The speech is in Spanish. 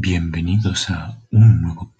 Bienvenidos a un nuevo